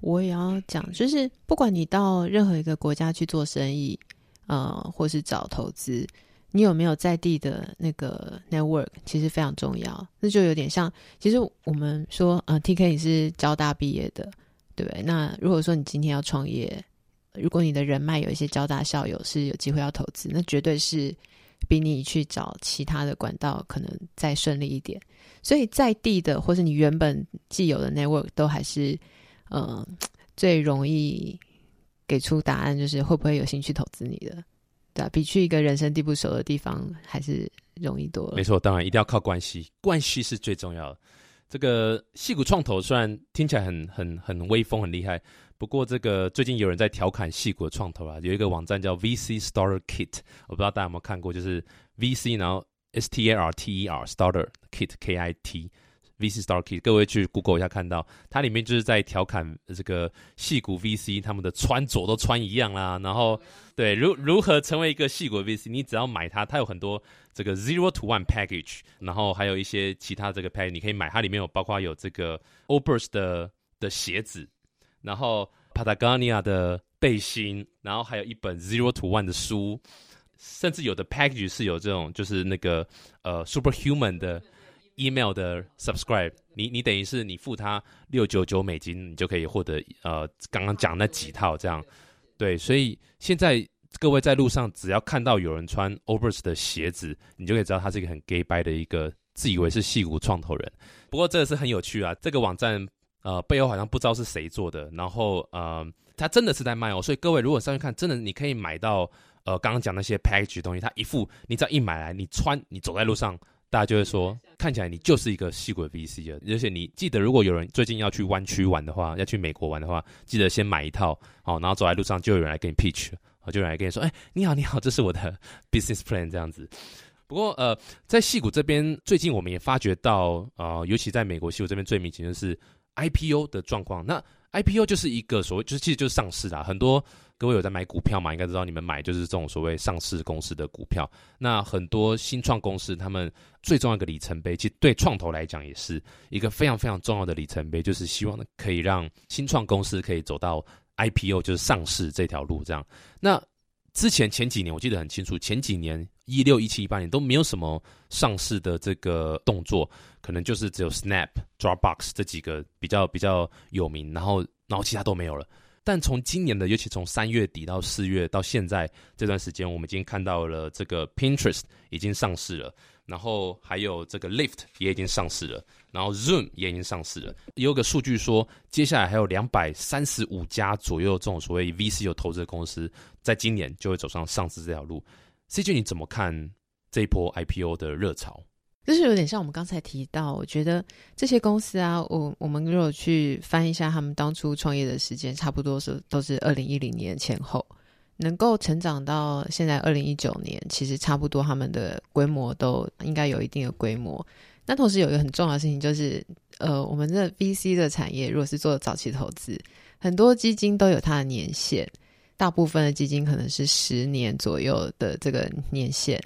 我也要讲，就是不管你到任何一个国家去做生意，呃，或是找投资。你有没有在地的那个 network？其实非常重要。那就有点像，其实我们说，呃，T K 你是交大毕业的，对不对？那如果说你今天要创业，如果你的人脉有一些交大校友是有机会要投资，那绝对是比你去找其他的管道可能再顺利一点。所以在地的，或是你原本既有的 network，都还是呃最容易给出答案，就是会不会有兴趣投资你的。对、啊比去一个人生地不熟的地方还是容易多了。没错，当然一定要靠关系，关系是最重要的。这个戏骨创投虽然听起来很很很威风、很厉害，不过这个最近有人在调侃戏骨的创投啊，有一个网站叫 VC Starter Kit，我不知道大家有没有看过，就是 VC 然后 S T A R T E R Starter Kit K I T。VC Starter Kit，各位去 Google 一下，看到它里面就是在调侃这个戏骨 VC，他们的穿着都穿一样啦。然后，对，如如何成为一个戏骨 VC，你只要买它，它有很多这个 Zero to One Package，然后还有一些其他这个 Package，你可以买，它里面有包括有这个 Obers 的的鞋子，然后 Patagonia 的背心，然后还有一本 Zero to One 的书，甚至有的 Package 是有这种就是那个呃 Superhuman 的。email 的 subscribe，你你等于是你付他六九九美金，你就可以获得呃刚刚讲那几套这样，对，所以现在各位在路上只要看到有人穿 Overs 的鞋子，你就可以知道他是一个很 gay by 的一个自以为是戏骨创投人。不过这个是很有趣啊，这个网站呃背后好像不知道是谁做的，然后呃他真的是在卖哦，所以各位如果上去看，真的你可以买到呃刚刚讲那些 package 东西，他一副你只要一买来，你穿你走在路上。大家就会说，看起来你就是一个细骨 VC 啊！而且你记得，如果有人最近要去湾区玩的话，要去美国玩的话，记得先买一套，好，然后走在路上就有人来跟你 pitch，就有人来跟你说，哎，你好，你好，这是我的 [laughs] business plan 这样子。不过，呃，在戏骨这边，最近我们也发觉到，呃，尤其在美国戏骨这边最明显的是 IPO 的状况。那 IPO 就是一个所谓，就是其实就是上市啦，很多。各位有在买股票嘛？应该知道你们买就是这种所谓上市公司的股票。那很多新创公司，他们最重要的里程碑，其实对创投来讲也是一个非常非常重要的里程碑，就是希望可以让新创公司可以走到 IPO，就是上市这条路。这样，那之前前几年我记得很清楚，前几年一六、一七、一八年都没有什么上市的这个动作，可能就是只有 Snap、Dropbox 这几个比较比较有名，然后然后其他都没有了。但从今年的，尤其从三月底到四月到现在这段时间，我们已经看到了这个 Pinterest 已经上市了，然后还有这个 Lift 也已经上市了，然后 Zoom 也已经上市了。有个数据说，接下来还有两百三十五家左右这种所谓 VC 有投资的公司，在今年就会走上上市这条路。CJ 你怎么看这一波 IPO 的热潮？就是有点像我们刚才提到，我觉得这些公司啊，我我们如果去翻一下他们当初创业的时间，差不多是都是二零一零年前后。能够成长到现在二零一九年，其实差不多他们的规模都应该有一定的规模。那同时有一个很重要的事情就是，呃，我们的 VC 的产业如果是做早期投资，很多基金都有它的年限，大部分的基金可能是十年左右的这个年限。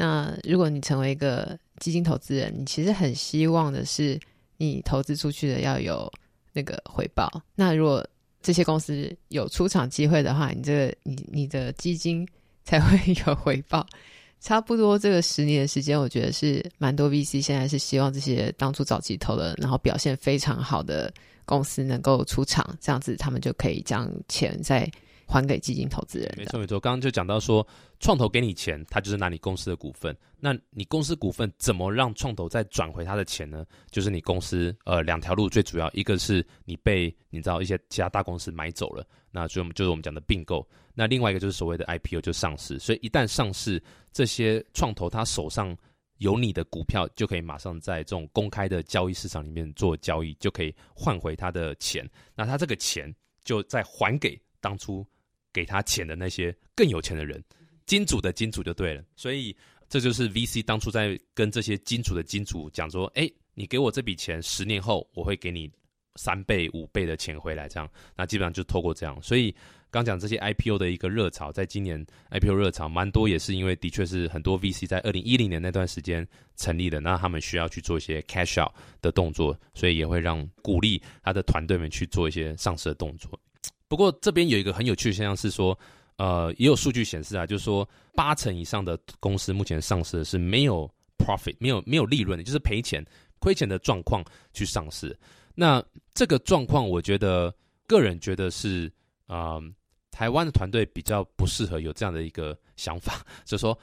那如果你成为一个基金投资人，你其实很希望的是你投资出去的要有那个回报。那如果这些公司有出场机会的话，你这个你你的基金才会有回报。[laughs] 差不多这个十年的时间，我觉得是蛮多 VC 现在是希望这些当初早期投的，然后表现非常好的公司能够出场，这样子他们就可以将钱再还给基金投资人。没错没错，刚刚就讲到说，创投给你钱，他就是拿你公司的股份。那你公司股份怎么让创投再转回他的钱呢？就是你公司呃两条路，最主要一个是你被你知道一些其他大公司买走了，那就就是我们讲的并购。那另外一个就是所谓的 IPO，就上市。所以一旦上市，这些创投他手上有你的股票，就可以马上在这种公开的交易市场里面做交易，就可以换回他的钱。那他这个钱就再还给当初给他钱的那些更有钱的人，金主的金主就对了。所以这就是 VC 当初在跟这些金主的金主讲说：“哎，你给我这笔钱，十年后我会给你三倍、五倍的钱回来。”这样，那基本上就透过这样，所以。刚讲这些 IPO 的一个热潮，在今年 IPO 热潮蛮多，也是因为的确是很多 VC 在二零一零年那段时间成立的，那他们需要去做一些 cash out 的动作，所以也会让鼓励他的团队们去做一些上市的动作。不过这边有一个很有趣的现象是说，呃，也有数据显示啊，就是说八成以上的公司目前上市的是没有 profit，没有没有利润的，就是赔钱、亏钱的状况去上市。那这个状况，我觉得个人觉得是啊。台湾的团队比较不适合有这样的一个想法，[laughs] 就是说，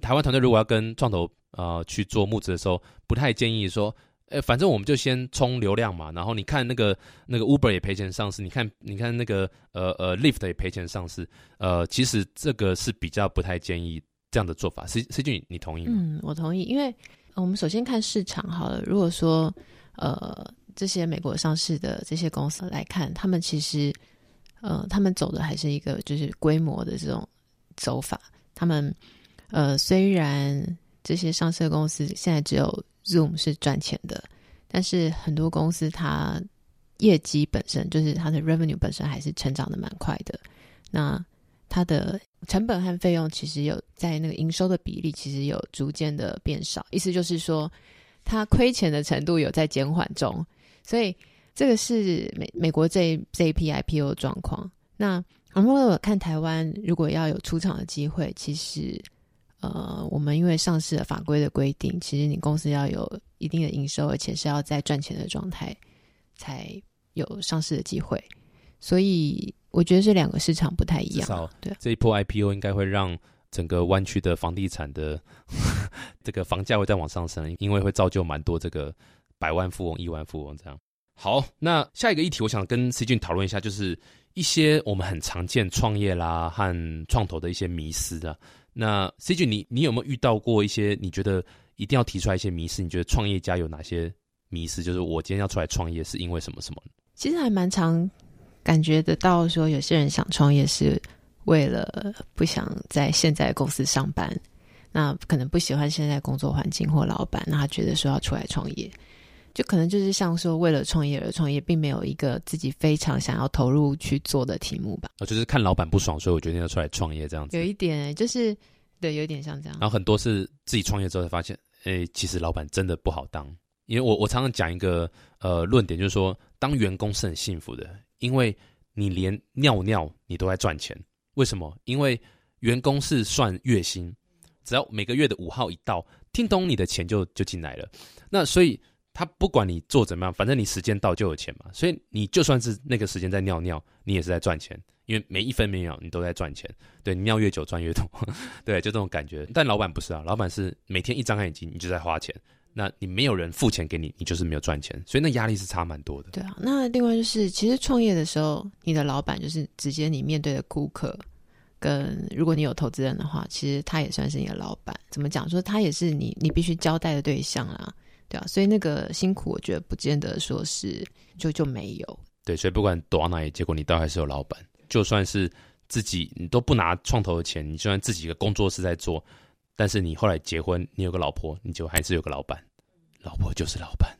台湾团队如果要跟创投呃去做募资的时候，不太建议说，呃，反正我们就先冲流量嘛。然后你看那个那个 Uber 也赔钱上市，你看你看那个呃呃 Lyft 也赔钱上市，呃，其实这个是比较不太建议这样的做法。C C 俊，你同意吗？嗯，我同意，因为我们首先看市场好了。如果说呃这些美国上市的这些公司来看，他们其实。呃，他们走的还是一个就是规模的这种走法。他们呃，虽然这些上市公司现在只有 Zoom 是赚钱的，但是很多公司它业绩本身就是它的 revenue 本身还是成长的蛮快的。那它的成本和费用其实有在那个营收的比例其实有逐渐的变少，意思就是说它亏钱的程度有在减缓中，所以。这个是美美国这这一批 IPO 的状况。那如果看台湾，如果要有出场的机会，其实呃，我们因为上市的法规的规定，其实你公司要有一定的营收，而且是要在赚钱的状态，才有上市的机会。所以我觉得这两个市场不太一样。对，这一波 IPO 应该会让整个湾区的房地产的 [laughs] 这个房价会再往上升，因为会造就蛮多这个百万富翁、亿万富翁这样。好，那下一个议题，我想跟 C 俊讨论一下，就是一些我们很常见创业啦和创投的一些迷思啊。那 C 俊，你你有没有遇到过一些你觉得一定要提出来一些迷思？你觉得创业家有哪些迷思？就是我今天要出来创业是因为什么什么？其实还蛮常感觉得到，说有些人想创业是为了不想在现在公司上班，那可能不喜欢现在工作环境或老板，那他觉得说要出来创业。就可能就是像说为了创业而创业，并没有一个自己非常想要投入去做的题目吧。哦，就是看老板不爽，所以我决定要出来创业这样子。有一点就是对，有点像这样。然后很多是自己创业之后才发现，哎，其实老板真的不好当。因为我我常常讲一个呃论点，就是说当员工是很幸福的，因为你连尿尿你都在赚钱。为什么？因为员工是算月薪，只要每个月的五号一到，听懂你的钱就就进来了。那所以。他不管你做怎么样，反正你时间到就有钱嘛。所以你就算是那个时间在尿尿，你也是在赚钱，因为每一分每秒你都在赚钱。对，你尿越久赚越多，[laughs] 对，就这种感觉。但老板不是啊，老板是每天一张开眼睛你就在花钱，那你没有人付钱给你，你就是没有赚钱，所以那压力是差蛮多的。对啊，那另外就是，其实创业的时候，你的老板就是直接你面对的顾客，跟如果你有投资人的话，其实他也算是你的老板。怎么讲？说他也是你你必须交代的对象啦。对啊，所以那个辛苦，我觉得不见得说是就就没有。对，所以不管躲到哪里结果你都还是有老板。就算是自己你都不拿创投的钱，你就算自己的工作室在做，但是你后来结婚，你有个老婆，你就还是有个老板，老婆就是老板。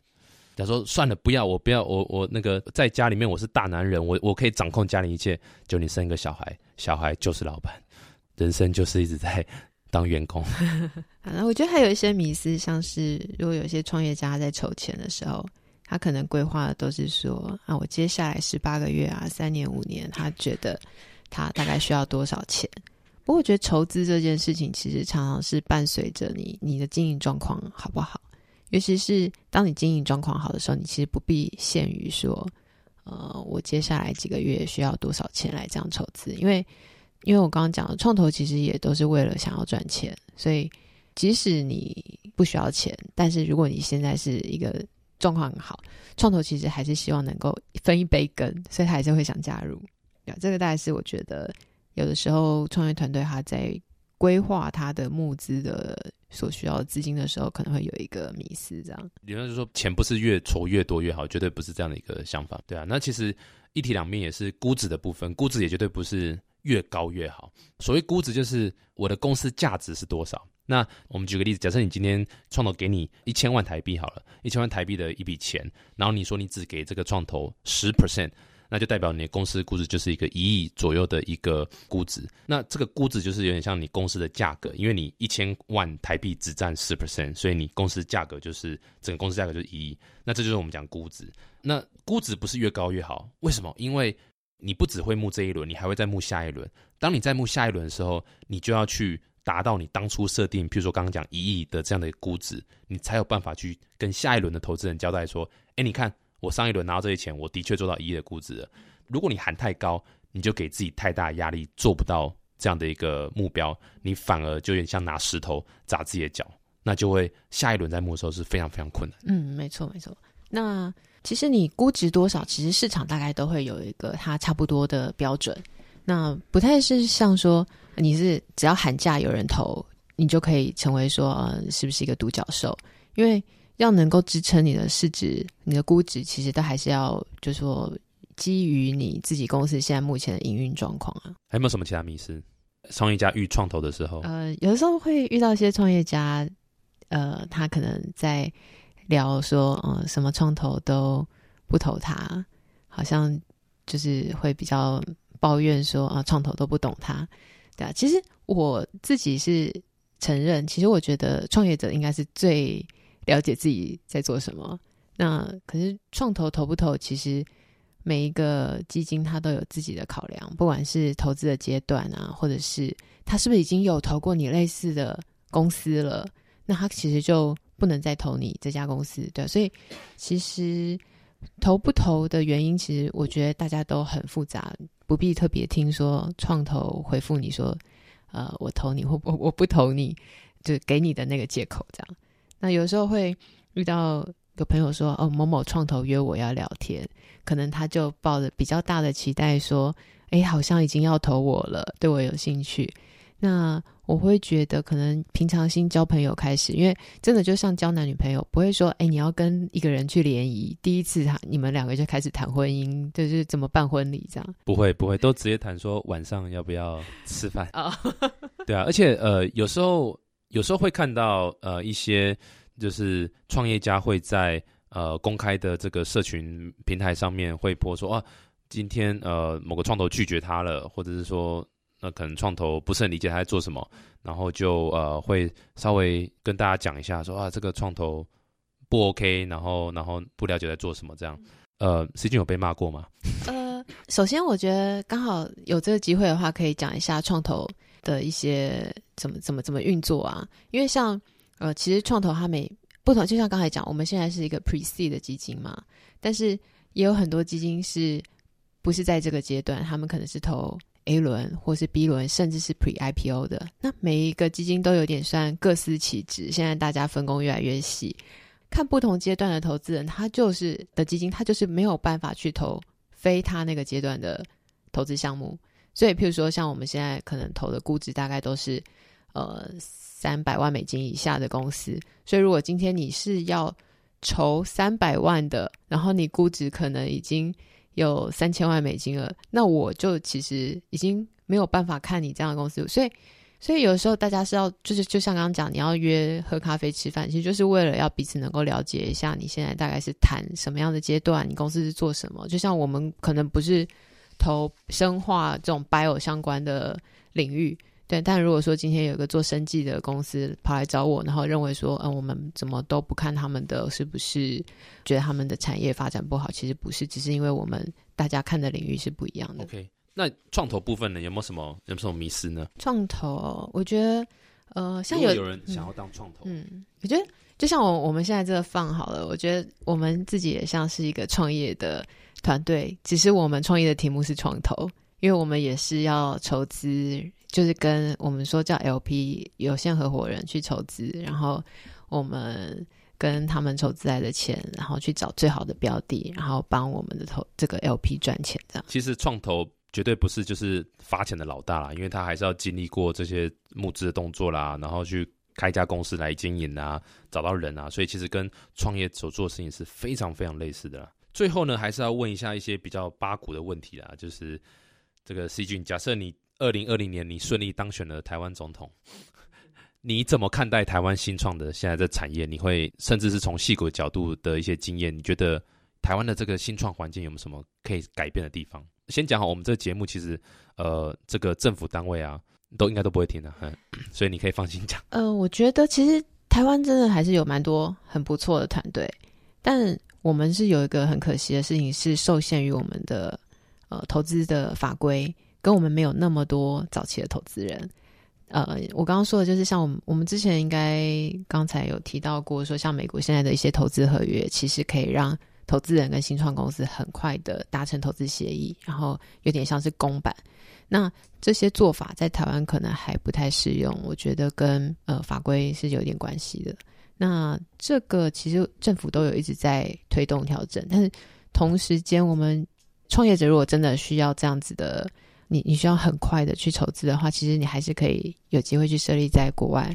假如说算了，不要我不要我我那个在家里面我是大男人，我我可以掌控家里一切，就你生一个小孩，小孩就是老板，人生就是一直在当员工。[laughs] 啊，我觉得还有一些迷思，像是如果有些创业家在筹钱的时候，他可能规划的都是说啊，我接下来十八个月啊，三年五年，他觉得他大概需要多少钱。不过我觉得筹资这件事情，其实常常是伴随着你你的经营状况好不好。尤其是当你经营状况好的时候，你其实不必限于说，呃，我接下来几个月需要多少钱来这样筹资，因为，因为我刚刚讲的创投其实也都是为了想要赚钱，所以即使你不需要钱，但是如果你现在是一个状况很好，创投其实还是希望能够分一杯羹，所以他还是会想加入。这个大概是我觉得有的时候创业团队他在规划他的募资的。所需要的资金的时候，可能会有一个迷失，这样。理论就是说，钱不是越筹越多越好，绝对不是这样的一个想法，对啊。那其实一体两面也是估值的部分，估值也绝对不是越高越好。所谓估值，就是我的公司价值是多少。那我们举个例子，假设你今天创投给你一千万台币好了，一千万台币的一笔钱，然后你说你只给这个创投十 percent。那就代表你的公司估值就是一个一亿左右的一个估值，那这个估值就是有点像你公司的价格，因为你一千万台币只占十 percent，所以你公司价格就是整个公司价格就是一亿。那这就是我们讲估值。那估值不是越高越好，为什么？因为你不只会募这一轮，你还会再募下一轮。当你在募下一轮的时候，你就要去达到你当初设定，譬如说刚刚讲一亿的这样的估值，你才有办法去跟下一轮的投资人交代说，哎，你看。我上一轮拿到这些钱，我的确做到一亿的估值了。如果你喊太高，你就给自己太大压力，做不到这样的一个目标，你反而就有点像拿石头砸自己的脚，那就会下一轮在募的时候是非常非常困难。嗯，没错没错。那其实你估值多少，其实市场大概都会有一个它差不多的标准。那不太是像说你是只要喊价有人投，你就可以成为说呃是不是一个独角兽？因为要能够支撑你的市值、你的估值，其实都还是要，就说基于你自己公司现在目前的营运状况啊。还有没有什么其他迷思？创业家遇创投的时候，呃，有的时候会遇到一些创业家，呃，他可能在聊说，嗯，什么创投都不投他，好像就是会比较抱怨说，啊，创投都不懂他，对啊。其实我自己是承认，其实我觉得创业者应该是最。了解自己在做什么，那可是创投投不投，其实每一个基金它都有自己的考量，不管是投资的阶段啊，或者是他是不是已经有投过你类似的公司了，那他其实就不能再投你这家公司。对，所以其实投不投的原因，其实我觉得大家都很复杂，不必特别听说创投回复你说，呃，我投你或我我不投你，就给你的那个借口这样。那有时候会遇到有朋友说：“哦，某某创投约我要聊天，可能他就抱着比较大的期待说，哎，好像已经要投我了，对我有兴趣。”那我会觉得，可能平常心交朋友开始，因为真的就像交男女朋友，不会说：“哎，你要跟一个人去联谊，第一次他你们两个就开始谈婚姻，就是怎么办婚礼这样。”不会，不会，都直接谈说晚上要不要吃饭啊？对啊，而且呃，有时候。有时候会看到呃一些就是创业家会在呃公开的这个社群平台上面会播说啊，今天呃某个创投拒绝他了，或者是说那可能创投不是很理解他在做什么，然后就呃会稍微跟大家讲一下说啊这个创投不 OK，然后然后不了解在做什么这样，呃，C 君有被骂过吗？[laughs] 呃，首先我觉得刚好有这个机会的话，可以讲一下创投。的一些怎么怎么怎么运作啊？因为像呃，其实创投它每不同，就像刚才讲，我们现在是一个 pre C 的基金嘛，但是也有很多基金是不是在这个阶段，他们可能是投 A 轮或是 B 轮，甚至是 pre IPO 的。那每一个基金都有点算各司其职，现在大家分工越来越细，看不同阶段的投资人，他就是的基金，他就是没有办法去投非他那个阶段的投资项目。所以，譬如说，像我们现在可能投的估值大概都是，呃，三百万美金以下的公司。所以，如果今天你是要筹三百万的，然后你估值可能已经有三千万美金了，那我就其实已经。没有办法看你这样的公司，所以。所以有时候大家是要，就是就像刚刚讲，你要约喝咖啡吃饭，其实就是为了要彼此能够了解一下你现在大概是谈什么样的阶段，你公司是做什么。就像我们可能不是投生化这种 bio 相关的领域，对。但如果说今天有一个做生计的公司跑来找我，然后认为说，嗯，我们怎么都不看他们的，是不是觉得他们的产业发展不好？其实不是，只是因为我们大家看的领域是不一样的。OK。那创投部分呢，有没有什么有没有什么迷思呢？创投，我觉得，呃，像有有人想要当创投，嗯，我觉得就像我我们现在这个放好了，我觉得我们自己也像是一个创业的团队，只是我们创业的题目是创投，因为我们也是要筹资，就是跟我们说叫 LP 有限合伙人去筹资，然后我们跟他们筹资来的钱，然后去找最好的标的，然后帮我们的投这个 LP 赚钱，这样。其实创投。绝对不是就是发钱的老大啦，因为他还是要经历过这些募资的动作啦，然后去开一家公司来经营啊，找到人啊，所以其实跟创业所做的事情是非常非常类似的。啦。最后呢，还是要问一下一些比较八股的问题啦，就是这个 C 君，假设你二零二零年你顺利当选了台湾总统，[laughs] 你怎么看待台湾新创的现在的产业？你会甚至是从细股角度的一些经验，你觉得台湾的这个新创环境有没有什么可以改变的地方？先讲好，我们这个节目其实，呃，这个政府单位啊，都应该都不会听的，[laughs] 所以你可以放心讲。呃，我觉得其实台湾真的还是有蛮多很不错的团队，但我们是有一个很可惜的事情，是受限于我们的呃投资的法规，跟我们没有那么多早期的投资人。呃，我刚刚说的就是像我们我们之前应该刚才有提到过，说像美国现在的一些投资合约，其实可以让。投资人跟新创公司很快的达成投资协议，然后有点像是公版。那这些做法在台湾可能还不太适用，我觉得跟呃法规是有点关系的。那这个其实政府都有一直在推动调整，但是同时间我们创业者如果真的需要这样子的，你你需要很快的去筹资的话，其实你还是可以有机会去设立在国外，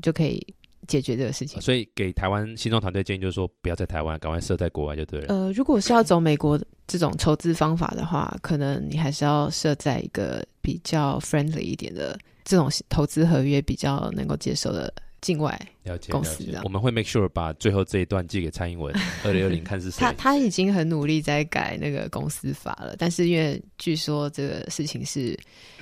就可以。解决这个事情，所以给台湾新创团队建议就是说，不要在台湾，赶快设在国外就对了。呃，如果是要走美国这种筹资方法的话，可能你还是要设在一个比较 friendly 一点的这种投资合约比较能够接受的境外公司。我们会 make sure 把最后这一段寄给蔡英文，[laughs] 二零二零看是谁。他他已经很努力在改那个公司法了，但是因为据说这个事情是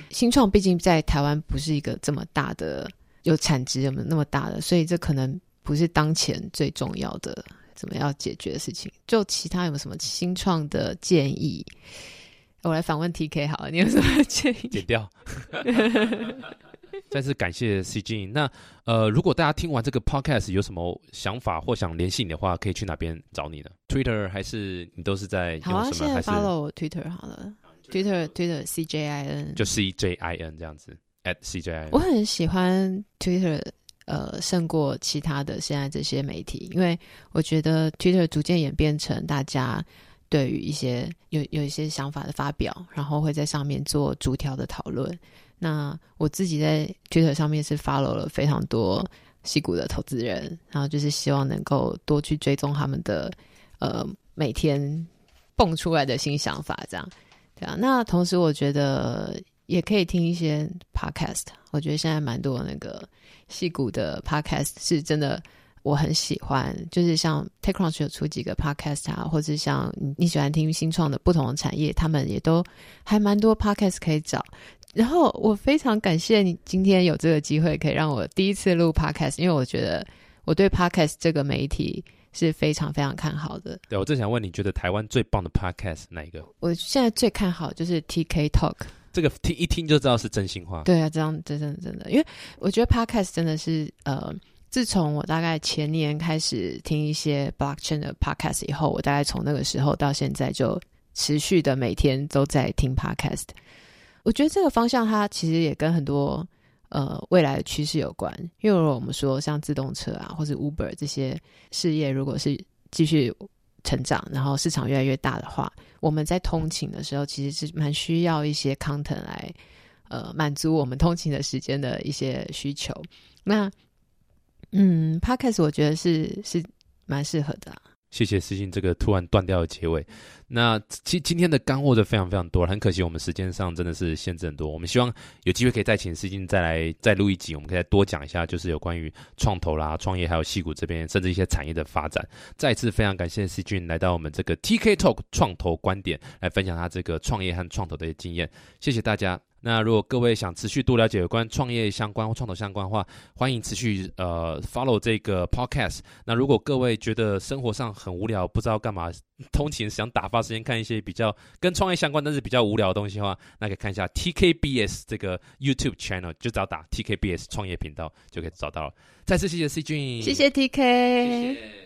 新创，毕竟在台湾不是一个这么大的。有产值有没有那么大的？所以这可能不是当前最重要的，怎么要解决的事情。就其他有没有什么新创的建议？[laughs] 我来访问 T K 好了，你有什么建议？剪掉。[laughs] 再次感谢 CJ。那呃，如果大家听完这个 Podcast 有什么想法或想联系你的话，可以去哪边找你呢？Twitter 还是你都是在好啊？现在 follow Twitter 好了，Twitter Twitter C J I N 就 C J I N 这样子。at CJIN 我很喜欢 Twitter，呃，胜过其他的现在这些媒体，因为我觉得 Twitter 逐渐演变成大家对于一些有有一些想法的发表，然后会在上面做逐条的讨论。那我自己在 Twitter 上面是 follow 了非常多戏骨的投资人，然后就是希望能够多去追踪他们的呃每天蹦出来的新想法，这样对啊。那同时我觉得。也可以听一些 podcast，我觉得现在蛮多那个戏骨的 podcast 是真的，我很喜欢。就是像 TechCrunch 有出几个 podcast 啊，或者像你喜欢听新创的不同的产业，他们也都还蛮多 podcast 可以找。然后我非常感谢你今天有这个机会，可以让我第一次录 podcast，因为我觉得我对 podcast 这个媒体是非常非常看好的。对我正想问，你觉得台湾最棒的 podcast 哪一个？我现在最看好就是 TK Talk。这个听一听就知道是真心话。对啊，这样真真真的，因为我觉得 podcast 真的是呃，自从我大概前年开始听一些 blockchain 的 podcast 以后，我大概从那个时候到现在就持续的每天都在听 podcast。我觉得这个方向它其实也跟很多呃未来的趋势有关，因为如果我们说像自动车啊或者 Uber 这些事业，如果是继续。成长，然后市场越来越大的话，我们在通勤的时候其实是蛮需要一些 content 来，呃，满足我们通勤的时间的一些需求。那，嗯，podcast 我觉得是是蛮适合的。谢谢思欣这个突然断掉的结尾。那今今天的干货就非常非常多，很可惜我们时间上真的是限制很多。我们希望有机会可以再请思欣再来再录一集，我们可以再多讲一下，就是有关于创投啦、创业还有戏股这边，甚至一些产业的发展。再次非常感谢思君来到我们这个 TK Talk 创投观点来分享他这个创业和创投的经验。谢谢大家。那如果各位想持续多了解有关创业相关或创投相关的话，欢迎持续呃 follow 这个 podcast。那如果各位觉得生活上很无聊，不知道干嘛，通勤想打发时间看一些比较跟创业相关但是比较无聊的东西的话，那可以看一下 TKBS 这个 YouTube channel，就只要打 TKBS 创业频道就可以找到了。再次谢谢 C 君，谢谢 TK。